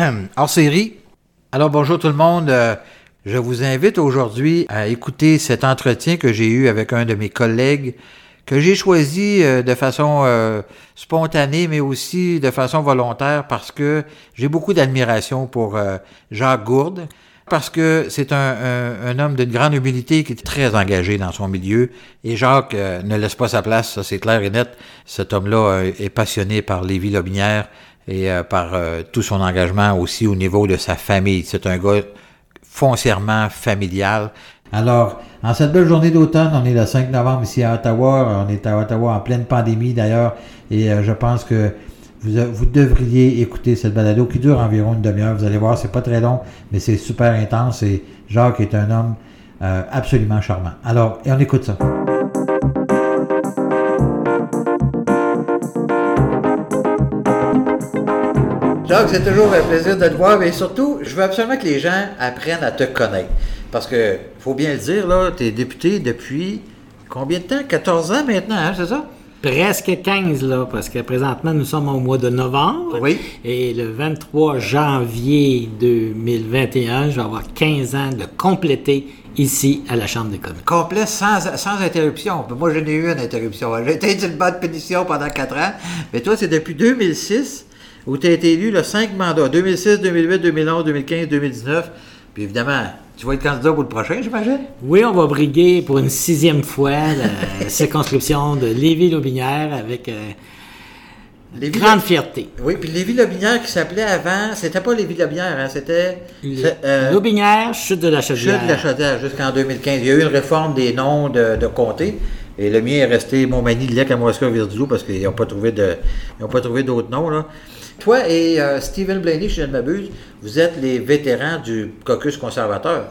hors série. Alors bonjour tout le monde. Euh, je vous invite aujourd'hui à écouter cet entretien que j'ai eu avec un de mes collègues que j'ai choisi euh, de façon euh, spontanée, mais aussi de façon volontaire parce que j'ai beaucoup d'admiration pour Jacques Gourde, parce que c'est un, homme d'une grande humilité qui est très engagé dans son milieu. Et Jacques ne laisse pas sa place, ça c'est clair et net. Cet homme-là est passionné par Lévis-Lobinière, et euh, par euh, tout son engagement aussi au niveau de sa famille. C'est un gars foncièrement familial. Alors, en cette belle journée d'automne, on est le 5 novembre ici à Ottawa. On est à Ottawa en pleine pandémie d'ailleurs. Et euh, je pense que vous, vous, devriez écouter cette balado qui dure environ une demi-heure. Vous allez voir, c'est pas très long, mais c'est super intense. Et Jacques est un homme absolument charmant. Alors, et on écoute ça. Donc, c'est toujours un plaisir de te voir, mais surtout, je veux absolument que les gens apprennent à te connaître. Parce que, faut bien le dire, là, tu es député depuis combien de temps? 14 ans maintenant, hein, c'est ça? Presque 15, là, parce que présentement, nous sommes au mois de novembre. Oui. Et le 23 janvier 2021, je vais avoir 15 ans de compléter ici à la Chambre des communes. Complet, sans, sans interruption. Moi, je n'ai eu une interruption. J'ai été une bonne pétition pendant 4 ans. Mais toi, c'est depuis 2006 où tu as été élu le 5 mandats, 2006, 2008, 2011, 2015, 2019. Puis évidemment, tu vas être candidat pour le prochain, j'imagine? Oui, on va briguer pour une sixième fois la circonscription de Lévis-Lobinière avec euh, grande fierté. Oui, puis Lévis-Lobinière qui s'appelait avant, c'était pas Lévis-Lobinière, hein, c'était... Euh, Lobinière, Chute de la Chaudière. Chute de la Chaudière, jusqu'en 2015. Il y a eu une réforme des noms de, de comtés. Et le mien est resté Montmagny, Lec, Amoisca, Virdilou, parce qu'ils n'ont pas trouvé de, ils pas trouvé d'autres noms, là. Toi et euh, Stephen Blaney, si je ne m'abuse, vous êtes les vétérans du caucus conservateur,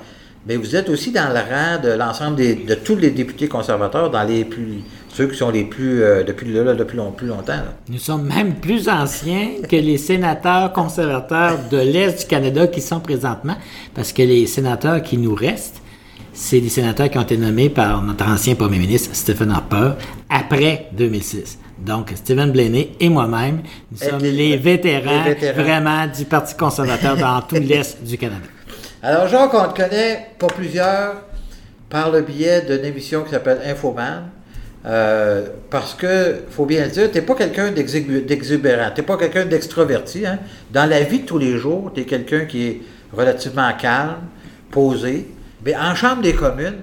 mais vous êtes aussi dans le rang de l'ensemble de tous les députés conservateurs, dans les plus ceux qui sont les plus euh, depuis là, depuis plus longtemps. Nous sommes même plus anciens que les sénateurs conservateurs de l'Est du Canada qui sont présentement, parce que les sénateurs qui nous restent, c'est des sénateurs qui ont été nommés par notre ancien premier ministre Stephen Harper après 2006. Donc, Stephen Blaney et moi-même, nous sommes les, vétérans, vraiment du Parti conservateur dans tout l'Est du Canada. Alors, Jacques, on te connaît pour plusieurs par le biais d'une émission qui s'appelle Infoman. Euh, parce que, faut bien le dire, tu n'es pas quelqu'un d'exubérant, tu n'es pas quelqu'un d'extroverti. Hein. Dans la vie de tous les jours, tu es quelqu'un qui est relativement calme, posé. Mais en Chambre des communes,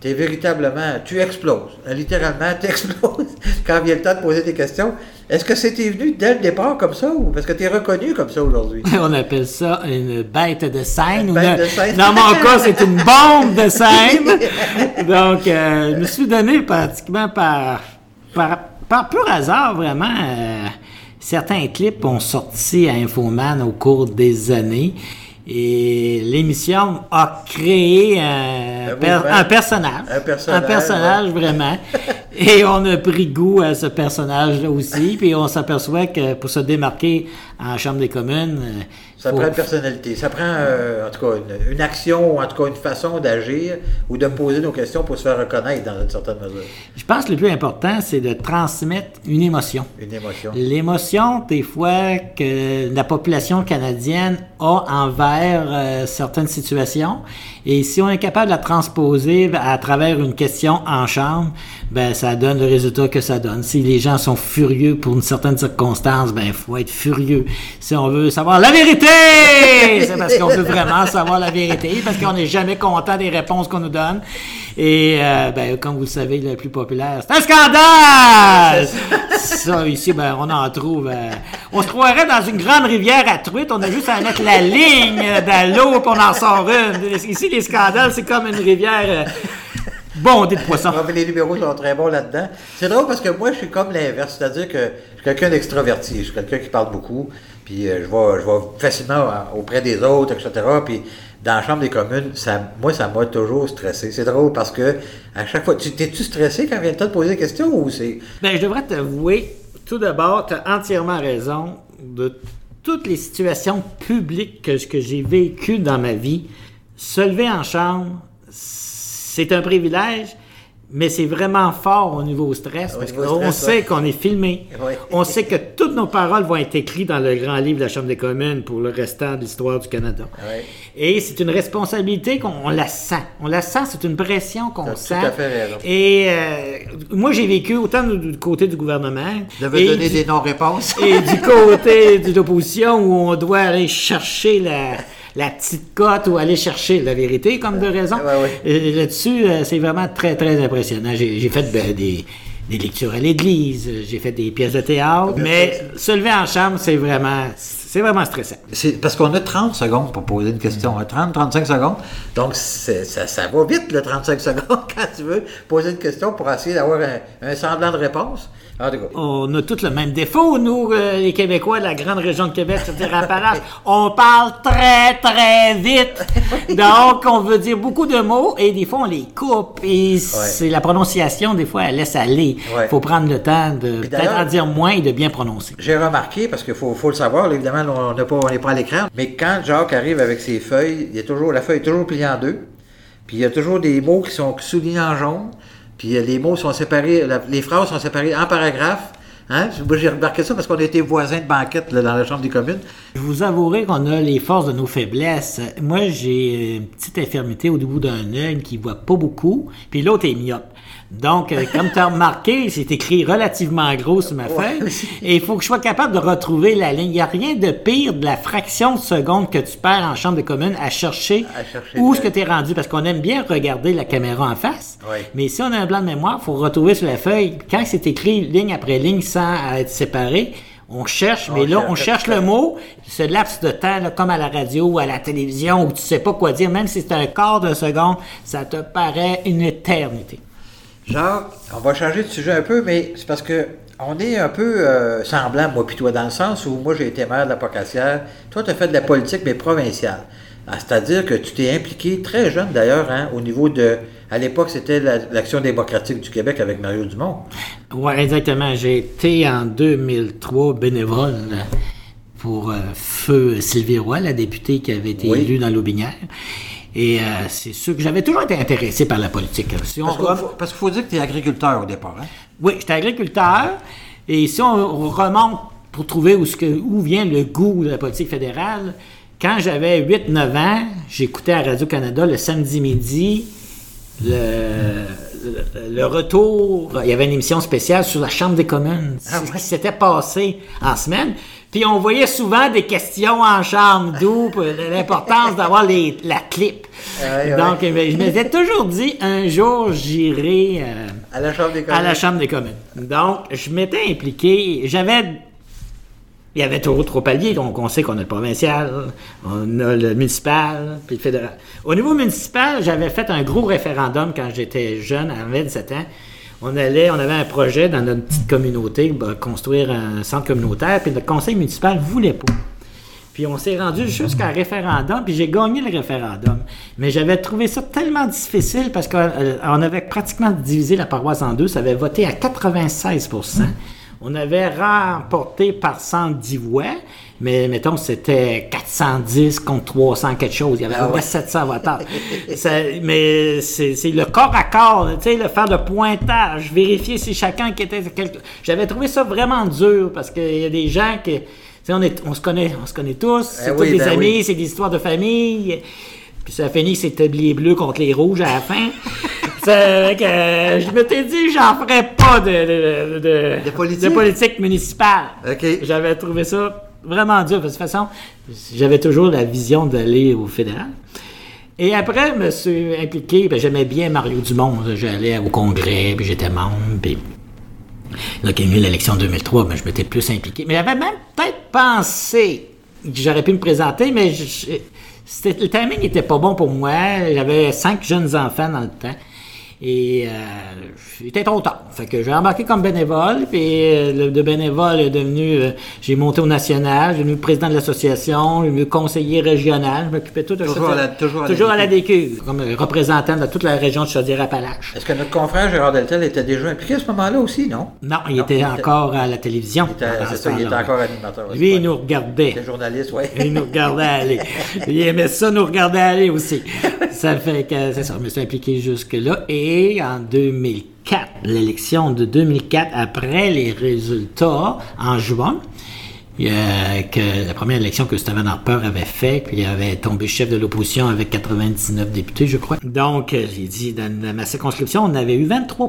tu es véritablement, tu exploses. Littéralement, tu exploses quand vient le temps de poser des questions. Est-ce que c'était venu dès le départ comme ça ou parce que tu es reconnu comme ça aujourd'hui? On appelle ça une bête de scène. Dans mon cas, c'est une bombe de scène. Donc, euh, je me suis donné pratiquement par, par, par pur hasard, vraiment. Euh, certains clips ont sorti à Infoman au cours des années. Et l'émission a créé un, un, personnage. Un personnage. Un personnage, vraiment. Et on a pris goût à ce personnage-là aussi. Puis on s'aperçoit que pour se démarquer en Chambre des communes, ça prend une personnalité. Ça prend, euh, en tout cas, une, action ou en tout cas une façon d'agir ou de poser nos questions pour se faire reconnaître dans une certaine mesure. Je pense que le plus important, c'est de transmettre une émotion. Une émotion. L'émotion, des fois, que la population canadienne a envers euh, certaines situations. Et si on est capable de la transposer à travers une question en chambre, ben ça donne le résultat que ça donne. Si les gens sont furieux pour une certaine circonstance, ben il faut être furieux. Si on veut savoir la vérité, c'est parce qu'on veut vraiment savoir la vérité, parce qu'on n'est jamais content des réponses qu'on nous donne. Et euh, ben, comme vous le savez, le plus populaire, c'est un scandale! Ça, ici, ben, on en trouve. Euh, on se croirait dans une grande rivière à truite, on a juste à mettre la ligne dans l'eau, puis on en sort une. Ici, les scandales, c'est comme une rivière. Euh, bondée de poissons. les numéros sont très bons là-dedans. C'est drôle parce que moi, je suis comme l'inverse. C'est-à-dire que je suis quelqu'un d'extroverti. Je suis quelqu'un qui parle beaucoup. Puis je, vais, je vais facilement auprès des autres, etc. Puis dans la Chambre des communes, ça, moi, ça m'a toujours stressé. C'est drôle parce que à chaque fois, tu t'es-tu stressé quand vient le temps de poser des questions ou c'est? Bien, je devrais t'avouer, tout d'abord, tu as entièrement raison de toutes les situations publiques que, que j'ai vécues dans ma vie. Se lever en chambre, c'est un privilège, mais c'est vraiment fort au niveau stress Au parce qu'on sait ouais. qu'on est filmé. Ouais. On sait que toutes nos paroles vont être écrites dans le grand livre de la Chambre des communes pour le restant de l'histoire du Canada. Ouais. Et c'est une responsabilité qu'on on la sent. On la sent, c'est une pression qu'on sent. tout à fait raison. Et euh, moi, j'ai vécu autant du, du côté du gouvernement. Et donner du- des non-réponses. et du côté de l'opposition où on doit aller chercher la, la petite cote ou aller chercher la vérité comme de raison. Ouais, ouais. Et Là-dessus, euh, c'est vraiment très, très impressionnant. J'ai j'ai fait ben, des, des lectures à l'église, j'ai fait des pièces de théâtre, mais se lever en chambre, c'est vraiment, c'est vraiment stressant. C'est parce qu'on a 30 secondes pour poser une question. 30, 35 secondes. Donc, ça, ça va vite, le 35 secondes, quand tu veux poser une question pour essayer d'avoir un, un semblant de réponse. En tout cas, On a tous le même défaut, nous, euh, les Québécois, de la grande région de Québec, c'est-à-dire Appalaches. On parle très, très vite. Donc, on veut dire beaucoup de mots et des fois, on les coupe. Et c'est la prononciation, des fois, elle laisse aller. Il Ouais. faut prendre le temps de peut-être en dire moins et de bien prononcer. j'ai remarqué, parce qu'il faut, faut le savoir, là, on n'est pas, à l'écran, mais quand Jacques arrive avec ses feuilles, il y a toujours, la feuille est toujours pliée en deux, puis il y a toujours des mots qui sont soulignés en jaune, puis euh, les mots sont séparés, les phrases sont séparées en paragraphes. Hein? J'ai remarqué ça parce qu'on était voisins de banquette dans la Chambre des communes. Je vous avouerai qu'on a les forces de nos faiblesses. Moi, j'ai une petite infirmité au bout d'un œil qui voit pas beaucoup, puis l'autre est myope. Donc, euh, comme tu as remarqué, c'est écrit relativement gros sur ma feuille. Et il faut que je sois capable de retrouver la ligne. Il n'y a rien de pire de la fraction de seconde que tu perds en chambre de commune à chercher, À chercher où ce que tu es rendu. Parce qu'on aime bien regarder la caméra en face. Oui. Mais si on a un blanc de mémoire, il faut retrouver sur la feuille. Quand c'est écrit ligne après ligne sans être séparé, on cherche, mais là, on cherche. cherche le mot, ce laps de temps, là, comme à la radio ou à la télévision, où tu sais pas quoi dire, même si c'est un quart de seconde, ça te paraît une éternité. Jacques, on va changer de sujet un peu, mais c'est parce que on est un peu euh, semblants, moi puis toi, dans le sens où moi j'ai été maire de la Pocassière. Toi, tu as fait de la politique, mais provinciale. Ah, C'est-à-dire que tu t'es impliqué très jeune d'ailleurs, hein, au niveau de. À l'époque, c'était la- l'Action démocratique du Québec avec Mario Dumont. Oui, exactement. J'ai été en 2003 bénévole pour euh, Feu Sylvie Roy, la députée qui avait été Oui. élue dans l'Aubinière. Et euh, c'est sûr que j'avais toujours été intéressé par la politique. Si on Parce qu'il rem- faut, dire que tu es agriculteur au départ. Hein? Oui, j'étais agriculteur. Et si on remonte pour trouver où, ce que- où vient le goût de la politique fédérale, quand j'avais 8-9 ans, j'écoutais à Radio-Canada le samedi midi le, le- le retour. Il y avait une émission spéciale sur la Chambre des communes. Ah ce qui s'était passé en semaine. Puis on voyait souvent des questions en chambre, d'où l'importance d'avoir les- la clip. Ouais, ouais. Donc, je m'étais toujours dit, un jour, j'irai... euh, À la Chambre des à communes. la Chambre des communes. Donc, je m'étais impliqué. J'avais. Il y avait toujours trois paliers. Donc, on sait qu'on a le provincial, on a le municipal, puis le fédéral. Au niveau municipal, j'avais fait un gros référendum quand j'étais jeune, à 27 ans. On allait, on avait un projet dans notre petite communauté, ben, construire un centre communautaire, puis le conseil municipal voulait pas. Puis on s'est rendu jusqu'à un référendum, puis j'ai gagné le référendum. Mais j'avais trouvé ça tellement difficile parce qu'on avait pratiquement divisé la paroisse en deux. Ça avait voté à 96% On avait remporté par 110 voix, mais mettons, c'était 410 contre 300 quelque chose. Il y avait Ah ouais. 700 votants. Mais c'est c'est le corps à corps, tu sais, le faire le pointage, vérifier si chacun qui était quelque... J'avais trouvé ça vraiment dur parce qu'il y a des gens qui... On, est, on, se connaît, on se connaît tous, c'est Eh tous oui, des ben amis, oui. c'est des histoires de famille. Puis ça a fini que c'était les bleus contre les rouges à la fin. Que, euh, je m'étais dit, j'en ferais pas de, de, de, De politique? municipale. J'avais trouvé ça vraiment dur. parce que De toute façon, j'avais toujours la vision d'aller au fédéral. Et après, je me suis impliqué, ben, j'aimais bien Mario Dumont. J'allais au congrès, puis j'étais membre, puis Là, qu'il y a eu l'élection 2003, mais je m'étais plus impliqué. Mais j'avais même peut-être pensé que j'aurais pu me présenter, mais le timing n'était pas bon pour moi. J'avais cinq jeunes enfants dans le temps. Et euh, j'étais trop tard. Fait que j'ai embarqué comme bénévole, puis euh, le, de bénévole est devenu, euh, j'ai monté au national, j'ai devenu président de l'association, j'ai devenu conseiller régional, je m'occupais tout de Toujours à la- toujours à la à la DQ, comme représentant de toute la région de Chaudière-Appalaches. Est-ce que notre confrère Gérard Deltel était déjà impliqué à ce moment-là aussi, non? Non, il Non, était il était- encore à la télévision. Il c'est ce ça, il était encore animateur. Lui, il nous regardait. était journaliste, oui. Il nous regardait aller. Il aimait ça, nous regarder aller aussi. Ça fait que, c'est ça, je me suis impliqué jusque-là. Et Et en 2004, l'élection de 2004, après les résultats en juin, euh, que la première élection que Stephen Harper avait fait, puis il avait tombé chef de l'opposition avec 99 députés, je crois. Donc, euh, j'ai dit, dans, ma circonscription, on avait eu 23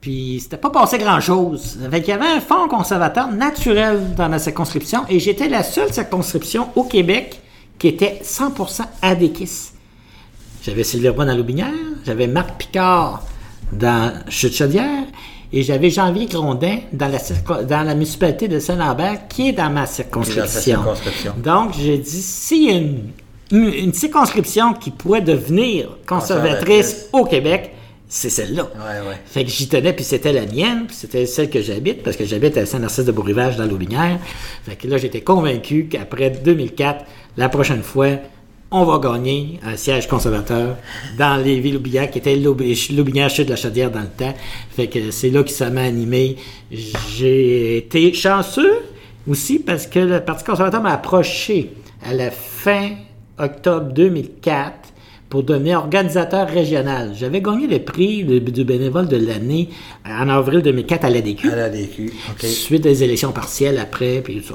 puis c'était pas passé grand-chose. Il y avait un fond conservateur naturel dans ma circonscription et j'étais la seule circonscription au Québec qui était 100% adéquis. J'avais Sylvie Roy dans l'Aubinière, j'avais Marc Picard dans Chute-Chaudière et j'avais Janvier Grondin dans la, dans la municipalité de Saint-Lambert qui est dans ma circonscription. Donc, j'ai dit, s'il y a une, une, circonscription qui pourrait devenir conservatrice, au Québec, c'est celle-là. Ouais, ouais. Fait que j'y tenais, puis c'était la mienne, puis c'était celle que j'habite, parce que j'habite à Saint-Narcisse de Beau-Rivage dans l'Aubinière. Fait que là, j'étais convaincu qu'après 2004, la prochaine fois, on va gagner un siège conservateur dans les villes Loubinières, qui était Loubinière Chute de la Chaudière dans le temps. Fait que c'est là que ça m'a animé. J'ai été chanceux aussi parce que le Parti conservateur m'a approché à la fin octobre 2004 pour devenir organisateur régional. J'avais gagné le prix du bénévole de l'année en avril 2004 à l'ADQ. À l'ADQ, OK. Suite des élections partielles après, puis tout ça.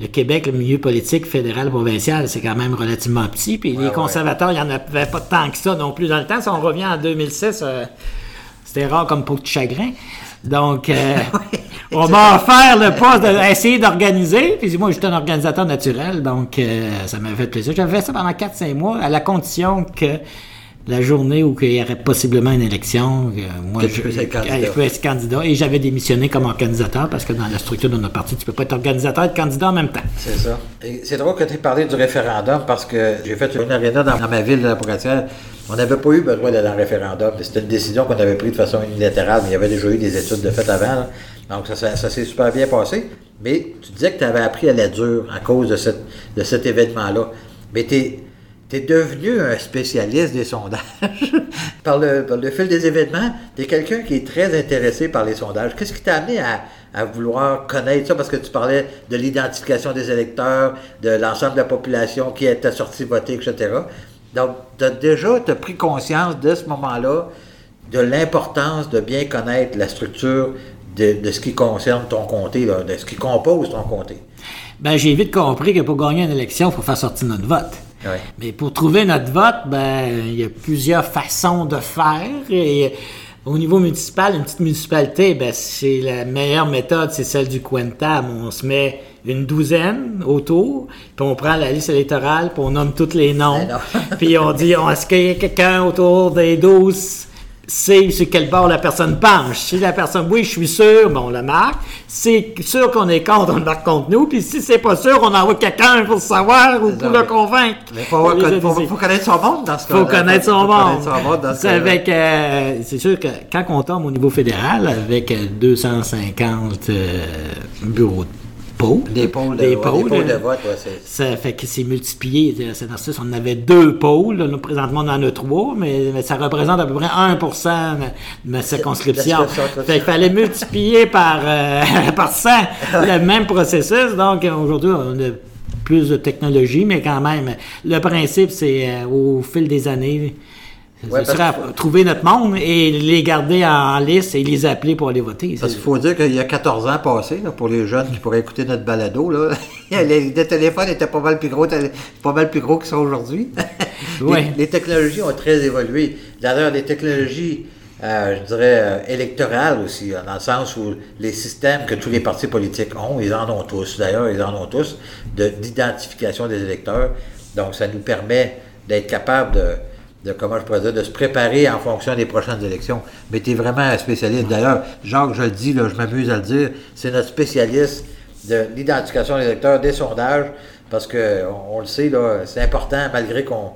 Le Québec, le milieu politique fédéral, provincial, c'est quand même relativement petit, puis les conservateurs, il n'y en avait pas tant que ça non plus dans le temps. Si on revient en 2006, euh, c'était rare comme peau de chagrin. Donc, euh, on m'a offert le poste d'essayer d'organiser. Puis moi, j'étais un organisateur naturel, donc euh, ça m'a fait plaisir. J'avais fait ça pendant 4-5 mois, à la condition que la journée où il y aurait possiblement une élection, euh, moi, je, peux être candidat. je peux être candidat. Et j'avais démissionné comme organisateur parce que dans la structure de notre parti, tu peux pas être organisateur et candidat en même temps. C'est ça. Et C'est drôle que tu aies parlé du référendum parce que j'ai fait une aréna dans, dans ma ville de la Pouratière. On n'avait pas eu besoin d'aller en référendum. C'était une décision qu'on avait prise de façon unilatérale, mais il y avait déjà eu des études de fait avant. là. Donc, ça, ça- ça s'est super bien passé. Mais tu disais que tu avais appris à la dure à cause de, cette, de cet événement-là. Mais tu es, devenu un spécialiste des sondages. par, le, par le fil des événements, tu es quelqu'un qui est très intéressé par les sondages. Qu'est-ce qui t'a amené à, à vouloir connaître ça? Parce que tu parlais de l'identification des électeurs, de l'ensemble de la population qui était sortie voter, etc. Donc, tu as déjà t'as pris conscience de ce moment-là de l'importance de bien connaître la structure de, de ce qui concerne ton comté, de ce qui compose ton comté. Ben, j'ai vite compris que pour gagner une élection, il faut faire sortir notre vote. Ouais. Mais pour trouver notre vote, ben, il y a plusieurs façons de faire. Et au niveau municipal, une petite municipalité, ben, c'est la meilleure méthode, c'est celle du Quentam. On se met une douzaine autour, puis on prend la liste électorale, puis on nomme tous les noms. Ben puis on dit, est-ce qu'il y a quelqu'un autour des 12 sait sur quel bord la personne penche. Si la personne, oui, je suis sûr, ben on le marque. C'est sûr qu'on est contre, on le marque contre nous. Puis si c'est pas sûr, on envoie quelqu'un pour savoir ou C'est pour le convaincre. Mais il faut, faut- faut connaître son monde dans ce Faut cas-là. connaître son Faut monde. connaître son monde dans ce C'est cas-là. avec, euh, c'est sûr que quand on tombe au niveau fédéral avec euh, 250 euh, bureaux de pôles, Des pôles de, des ouais, des pôles, pôles de vote, ouais, c'est... ça fait que c'est multiplié. À Saint-Narcisse, on avait deux pôles. Là, nous, présentement, on en a trois, mais, mais ça représente à peu près 1 de ma circonscription. Fait qu'il fallait multiplier par, euh, par 100 le même processus. Donc, aujourd'hui, on a plus de technologie, mais quand même, le principe, c'est euh, au fil des années, Ouais, ce parce serait à trouver notre monde et les garder en liste et les appeler pour aller voter. Parce C'est- qu'il faut dire qu'il y a 14 ans passés, là, pour les jeunes qui pourraient écouter notre balado, là, les, les téléphones étaient pas mal plus gros, pas mal plus gros qu'ils sont aujourd'hui. Ouais. les, les technologies ont très évolué. D'ailleurs, les technologies, euh, je dirais, euh, électorales aussi, hein, dans le sens où les systèmes que tous les partis politiques ont, ils en ont tous. D'ailleurs, ils en ont tous, de- d'identification des électeurs. Donc, ça nous permet d'être capable de, de, comment je pourrais dire, de se préparer en fonction des prochaines élections. Mais tu es vraiment un spécialiste. D'ailleurs, Jacques, je le dis, là, je m'amuse à le dire, c'est notre spécialiste de l'identification des électeurs, des sondages, parce que on, on le sait, là, c'est important, malgré qu'on.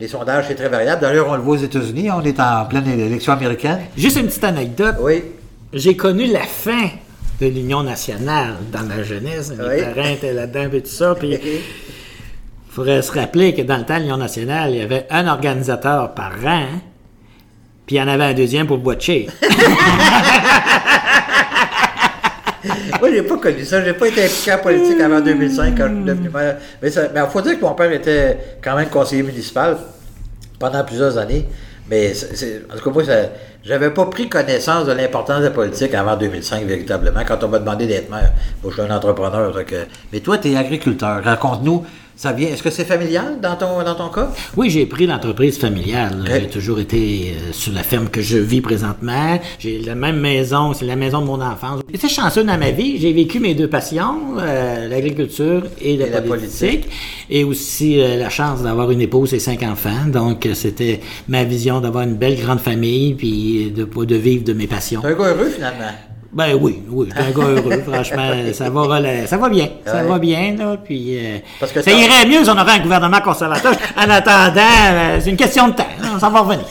Les sondages, c'est très variable. D'ailleurs, on le voit aux États-Unis, on est en pleine élection américaine. Juste une petite anecdote. Oui. J'ai connu la fin de l'Union nationale dans ma jeunesse. Mes Oui. parents étaient là-dedans et tout ça. Puis il faudrait se rappeler que dans le temps l'Union nationale, il y avait un organisateur par rang, puis il y en avait un deuxième pour watcher. Moi, j'ai pas connu ça. J'ai pas été impliqué en politique avant 2005 quand je suis devenu maire. Mais il faut dire que mon père était quand même conseiller municipal pendant plusieurs années. Mais en tout cas, moi, j'avais pas pris connaissance de l'importance de la politique avant 2005, véritablement, quand on m'a demandé d'être maire. Moi, je suis un entrepreneur. Donc, mais toi, tu es agriculteur. Raconte-nous ça vient. Est-ce que c'est familial dans ton, dans ton cas? Oui, j'ai pris l'entreprise familiale. J'ai toujours été euh, sur la ferme que je vis présentement. J'ai la même maison, c'est la maison de mon enfance. J'étais chanceux dans ma vie. J'ai vécu mes deux passions, euh, l'agriculture et, la, politique, Et aussi euh, la chance d'avoir une épouse et cinq enfants. Donc, c'était ma vision d'avoir une belle grande famille puis de, de vivre de mes passions. C'est un gars heureux, finalement. Ben oui, oui, je un gars heureux, franchement. Ça va, ça va bien. Ça va bien, là. Puis, euh, ça irait mieux si on avait un gouvernement conservateur. En attendant, euh, c'est une question de temps. Ça va revenir.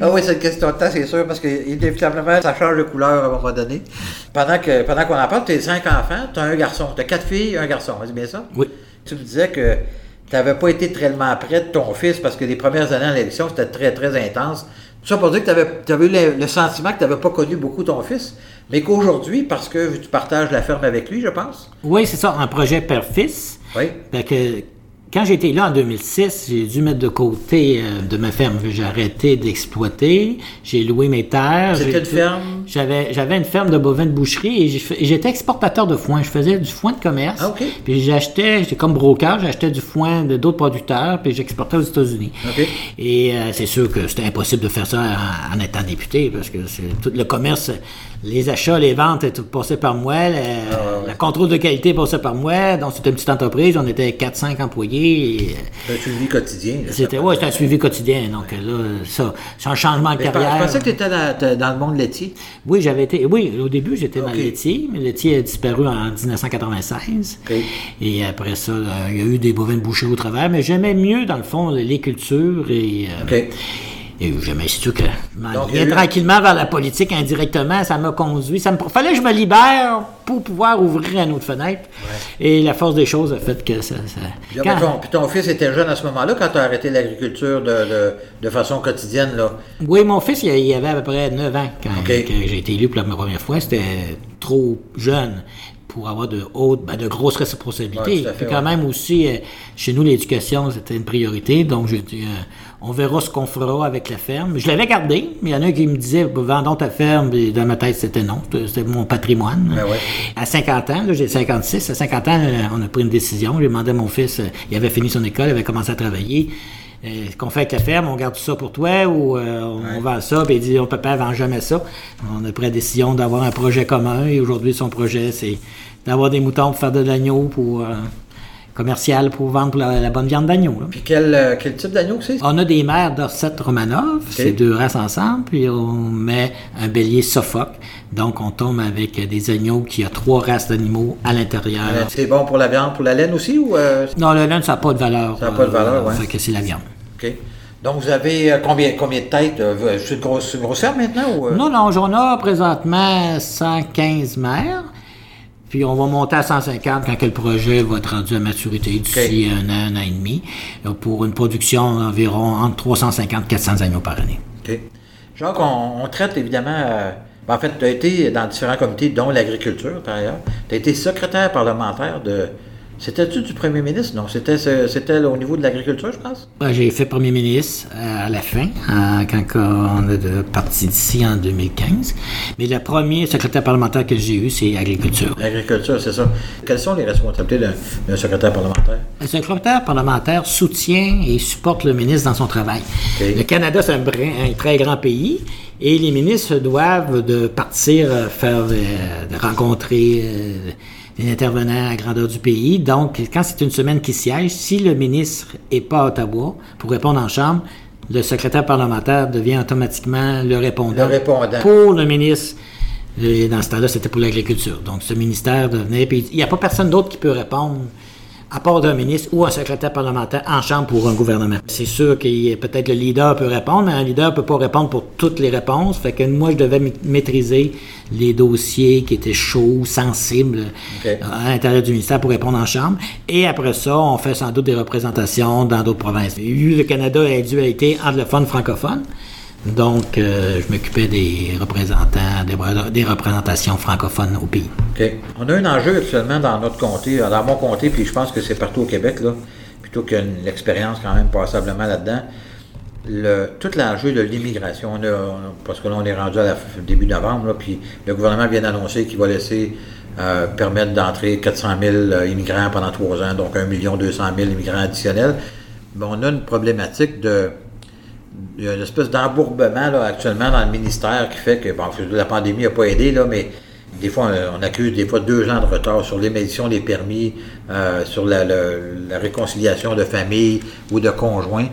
ah oui, c'est une question de temps, c'est sûr, parce que inévitablement, ça change de couleur à un moment donné. Pendant que pendant qu'on en parle, tu as cinq enfants, tu as un garçon. Tu as quatre filles et un garçon. C'est bien ça? Oui. Tu me disais que tu n'avais pas été tellement près de ton fils parce que les premières années à l'élection, c'était très, très intense. Ça pour dire que tu avais, eu le, sentiment que tu n'avais pas connu beaucoup ton fils, mais qu'aujourd'hui, parce que tu partages la ferme avec lui, je pense. Oui, c'est ça, un projet père-fils. Oui. que quand j'étais là en 2006, j'ai dû mettre de côté euh, de ma ferme. J'ai arrêté d'exploiter. J'ai loué mes terres. C'était une ferme? J'avais, j'avais une ferme de bovins de boucherie et j'étais exportateur de foin. Je faisais du foin de commerce. Ah. Puis j'achetais, j'étais comme broker, j'achetais du foin de d'autres producteurs puis j'exportais aux États-Unis. Et euh, c'est sûr que c'était impossible de faire ça en, étant député parce que c'est tout le commerce, les achats, les ventes, tout passait par moi. Le, ah, contrôle de qualité passait par moi. Donc c'était une petite entreprise. On était 4-5 employés. C'est un suivi quotidien. C'était, ouais, un suivi quotidien. Donc là, ça, c'est un changement de carrière. Je pensais que tu étais dans, le monde laitier. Oui, j'avais été. Oui, au début, j'étais dans le laitier, mais le laitier a disparu en 1996. Et après ça, il y a eu des bovins de boucherie au travers, mais j'aimais mieux, dans le fond, les cultures et. Euh, et je m'institue que je m'en tranquillement vers la politique indirectement. Ça m'a conduit. Ça me fallait que je me libère pour pouvoir ouvrir une autre fenêtre. Et la force des choses a fait que ça. Puis, ton, fils était jeune à ce moment-là quand tu as arrêté l'agriculture de, de, façon quotidienne. Là? Oui, mon fils, il, avait à peu près 9 ans quand, j'ai été élu pour la première fois. C'était trop jeune pour avoir de hautes, ben, de grosses responsabilités. Puis quand même aussi, euh, chez nous, l'éducation, c'était une priorité. Donc, j'ai dit, euh, on verra ce qu'on fera avec la ferme. Je l'avais gardé, mais il y en a qui me disaient vendons ta ferme. Et dans ma tête, c'était non. C'était mon patrimoine. Ben à 50 ans, j'ai 56. À 50 ans, euh, on a pris une décision. J'ai demandé à mon fils, euh, il avait fini son école, il avait commencé à travailler. Euh, ce qu'on fait avec la ferme, on garde ça pour toi ou on vend ça, puis il dit, on papa vend jamais ça. On a pris la décision d'avoir un projet commun et aujourd'hui, son projet, c'est d'avoir des moutons pour faire de l'agneau, pour commercial pour vendre la, bonne viande d'agneau. Puis quel, euh, quel type d'agneau c'est? On a des mères d'Orset Romanov, c'est deux races ensemble, puis on met un bélier Suffolk. Donc on tombe avec des agneaux qui a trois races d'animaux à l'intérieur. C'est bon pour la viande, pour la laine aussi ou euh? Non, la laine ça n'a pas de valeur. Ça n'a pas de valeur, oui. Fait que c'est la viande. OK. Donc, vous avez euh, combien, combien de têtes? C'est une grosse, grosse ferme maintenant? Ou, Non, non, j'en ai présentement 115 mères. Puis on va monter à 150 quand le projet va être rendu à maturité d'ici un an, un an et demi, pour une production d'environ entre 350 et 400 agneaux par année. OK. Jacques, on, traite évidemment. Euh, ben, en fait, tu as été dans différents comités, dont l'agriculture, par ailleurs. Tu as été secrétaire parlementaire de c'était-tu du premier ministre? Non, c'était, c'était au niveau de l'agriculture, je pense? j'ai fait premier ministre euh, à la fin, quand on est parti d'ici en 2015. Mais le premier secrétaire parlementaire que j'ai eu, c'est agriculture. Agriculture, c'est ça. Quelles sont les responsabilités d'un, secrétaire parlementaire? Le secrétaire parlementaire soutient et supporte le ministre dans son travail. Le Canada, c'est un, très grand pays. Et les ministres doivent de partir euh, faire, de rencontrer euh, des intervenants à grandeur du pays. Donc, quand c'est une semaine qui siège, si le ministre n'est pas à Ottawa pour répondre en Chambre, le secrétaire parlementaire devient automatiquement le répondant. Le répondant. Pour le ministre. Et dans ce temps-là, c'était pour l'agriculture. Donc, ce ministère devenait. Puis, il n'y a pas personne d'autre qui peut répondre à part d'un ministre ou un secrétaire parlementaire en chambre pour un gouvernement. C'est sûr que peut-être le leader peut répondre, mais un leader ne peut pas répondre pour toutes les réponses. Fait que moi, je devais maîtriser les dossiers qui étaient chauds, sensibles à l'intérieur du ministère pour répondre en chambre. Et après ça, on fait sans doute des représentations dans d'autres provinces. Le Canada a dû être anglophone, francophone. Donc, euh, je m'occupais des représentants, des, représentations francophones au pays. OK. On a un enjeu actuellement dans notre comté, dans mon comté, puis je pense que c'est partout au Québec, là, plutôt qu'une expérience quand même passablement là-dedans. tout l'enjeu de l'immigration. Parce que là, on est rendu à la début novembre, puis le gouvernement vient d'annoncer qu'il va laisser euh, permettre d'entrer 400 000 euh, immigrants pendant trois ans, donc 1 200 000 immigrants additionnels. On a une problématique de. Il y a une espèce d'embourbement actuellement dans le ministère qui fait que, bon, la pandémie n'a pas aidé, là, mais des fois, on accuse des fois deux ans de retard sur l'émission des permis, euh, sur la, réconciliation de famille ou de conjoints.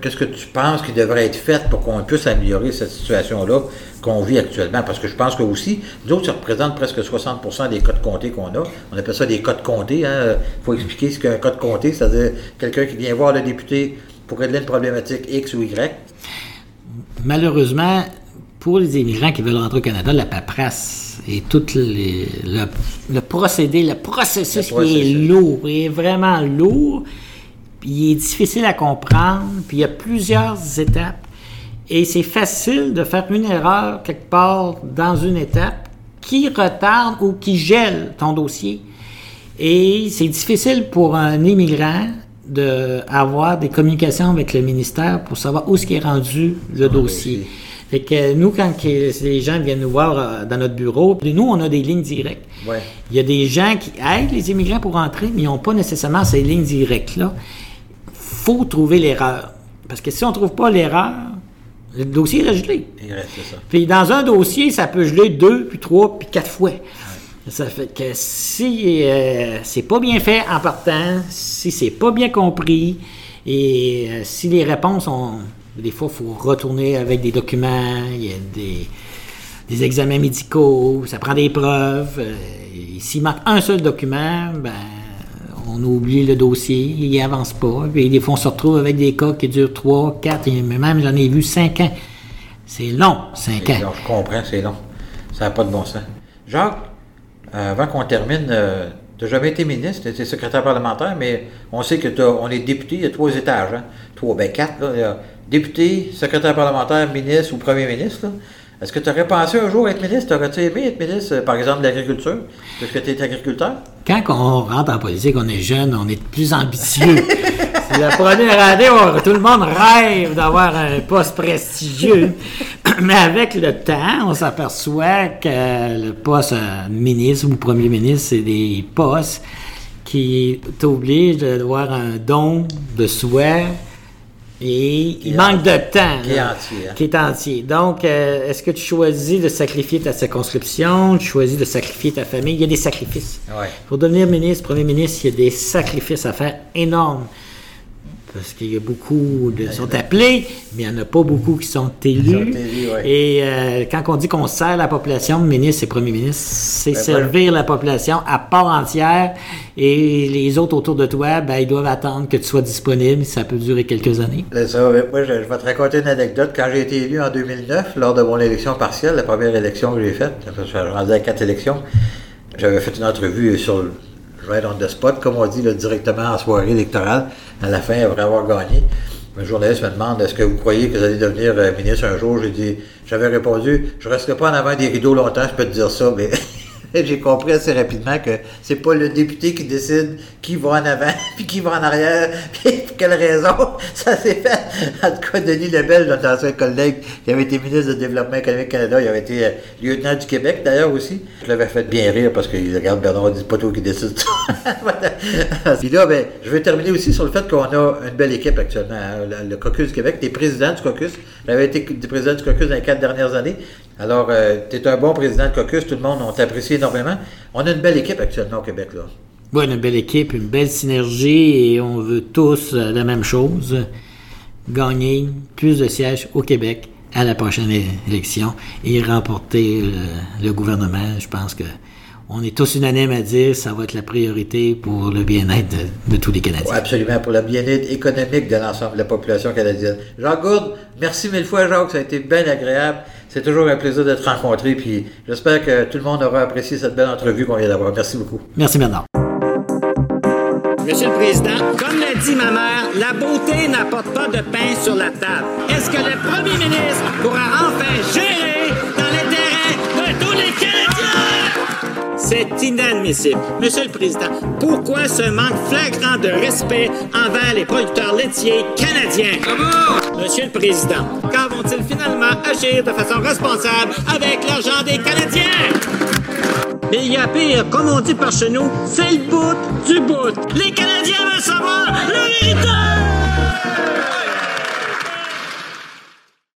Qu'est-ce que tu penses qui devrait être fait pour qu'on puisse améliorer cette situation-là qu'on vit actuellement? Parce que je pense que aussi, d'autres, ça représente presque 60 des codes comptés qu'on a. On appelle ça des codes comptés. Il hein. faut expliquer ce qu'est un code compté, c'est-à-dire quelqu'un qui vient voir le député pour régler une problématique X ou Y. Malheureusement, pour les immigrants qui veulent rentrer au Canada, la paperasse et tout le, procédé, le processus, est lourd, il est vraiment lourd, puis il est difficile à comprendre, puis il y a plusieurs étapes. Et c'est facile de faire une erreur quelque part dans une étape qui retarde ou qui gèle ton dossier. Et c'est difficile pour un immigrant d'avoir des communications avec le ministère pour savoir où est-ce est rendu le dossier. Fait que nous, quand les gens viennent nous voir euh, dans notre bureau, nous, on a des lignes directes. Il y a des gens qui aident les immigrants pour rentrer, mais ils n'ont pas nécessairement ces lignes directes-là. faut trouver l'erreur. Parce que si on ne trouve pas l'erreur, le dossier est gelé. Puis dans un dossier, ça peut geler deux, puis trois, puis quatre fois. Ça fait que si euh, c'est pas bien fait en partant, si c'est pas bien compris, et euh, si les réponses sont des fois, il faut retourner avec des documents, il y a des, examens médicaux, ça prend des preuves. Euh, s'il manque un seul document, ben, on oublie le dossier, il avance pas. Puis des fois, on se retrouve avec des cas qui durent 3, 4, mais même j'en ai vu 5 ans. C'est long, 5 ans. je comprends, c'est long. Ça n'a pas de bon sens. Jacques, avant qu'on termine, euh, tu n'as jamais été ministre, tu étais secrétaire parlementaire, mais on sait que on est député, il y a trois étages. Hein? Trois, ben quatre. Là, député, secrétaire parlementaire, ministre ou premier ministre, est-ce que tu aurais pensé un jour être ministre? Aurais-tu aimé être ministre, euh, par exemple, de l'agriculture, puisque tu es agriculteur? Quand on rentre en politique, on est jeune, on est plus ambitieux. La première année tout le monde rêve d'avoir un poste prestigieux. Mais avec le temps, on s'aperçoit que le poste de ministre ou premier ministre, c'est des postes qui t'obligent d'avoir un don de soi, et il manque de temps. Qui est entier. Hein. Qui est entier. Donc, euh, est-ce que tu choisis de sacrifier ta circonscription? Tu choisis de sacrifier ta famille? Il y a des sacrifices. Pour devenir ministre, premier ministre, il y a des sacrifices à faire énormes parce qu'il y a beaucoup de sont appelés, mais il n'y en a pas beaucoup qui sont élus. Et euh, quand on dit qu'on sert la population, ministre et premier ministre, c'est ben, servir la population à part entière. Et les autres autour de toi, ben, ils doivent attendre que tu sois disponible. Ça peut durer quelques années. Ça, moi, je, vais te raconter une anecdote. Quand j'ai été élu en 2009, lors de mon élection partielle, la première élection que j'ai faite, je suis rendu à quatre élections, j'avais fait une entrevue sur right on the spot, comme on dit, directement en soirée électorale, à la fin, après avoir gagné. Un journaliste me demande est-ce que vous croyez que vous allez devenir euh, ministre un jour? J'ai dit j'avais répondu je ne resterai pas en avant des rideaux longtemps, je peux te dire ça, mais j'ai compris assez rapidement que c'est pas le député qui décide qui va en avant puis qui va en arrière puis pour quelle raison ça s'est fait. En tout cas, Denis Lebel, notre ancien collègue, qui avait été ministre du Développement économique Canada, il avait été euh, lieutenant du Québec d'ailleurs aussi. Je l'avais fait bien rire parce qu'il regarde Bernard, dit pas toi qui décide ça. Puis là, ben, je vais terminer aussi sur le fait qu'on a une belle équipe actuellement. Hein. Le, Caucus du Québec, tu es président du Caucus. J'avais été président du Caucus dans les quatre dernières années. Alors, euh, tu es un bon président de caucus, tout le monde, on t'apprécie énormément. On a une belle équipe actuellement au Québec, là. Oui, une belle équipe, une belle synergie et on veut tous euh, la même chose, gagner plus de sièges au Québec à la prochaine élection et remporter le, gouvernement. Je pense que on est tous unanimes à dire que ça va être la priorité pour le bien-être de, tous les Canadiens. absolument, pour le bien-être économique de l'ensemble de la population canadienne. Jean Gourde, merci mille fois, Jacques, ça a été bien agréable. C'est toujours un plaisir d'être rencontré, puis j'espère que tout le monde aura apprécié cette belle entrevue qu'on vient d'avoir. Merci beaucoup. Merci, Bernard. Monsieur le Président, comme l'a dit ma mère, la beauté n'apporte pas de pain sur la table. Est-ce que le premier ministre pourra enfin gérer C'est inadmissible. Monsieur le Président, pourquoi ce manque flagrant de respect envers les producteurs laitiers canadiens? Monsieur le Président, quand vont-ils finalement agir de façon responsable avec l'argent des Canadiens? Mais il y a pire, comme on dit par chez nous, c'est le bout du bout. Les Canadiens veulent savoir la vérité!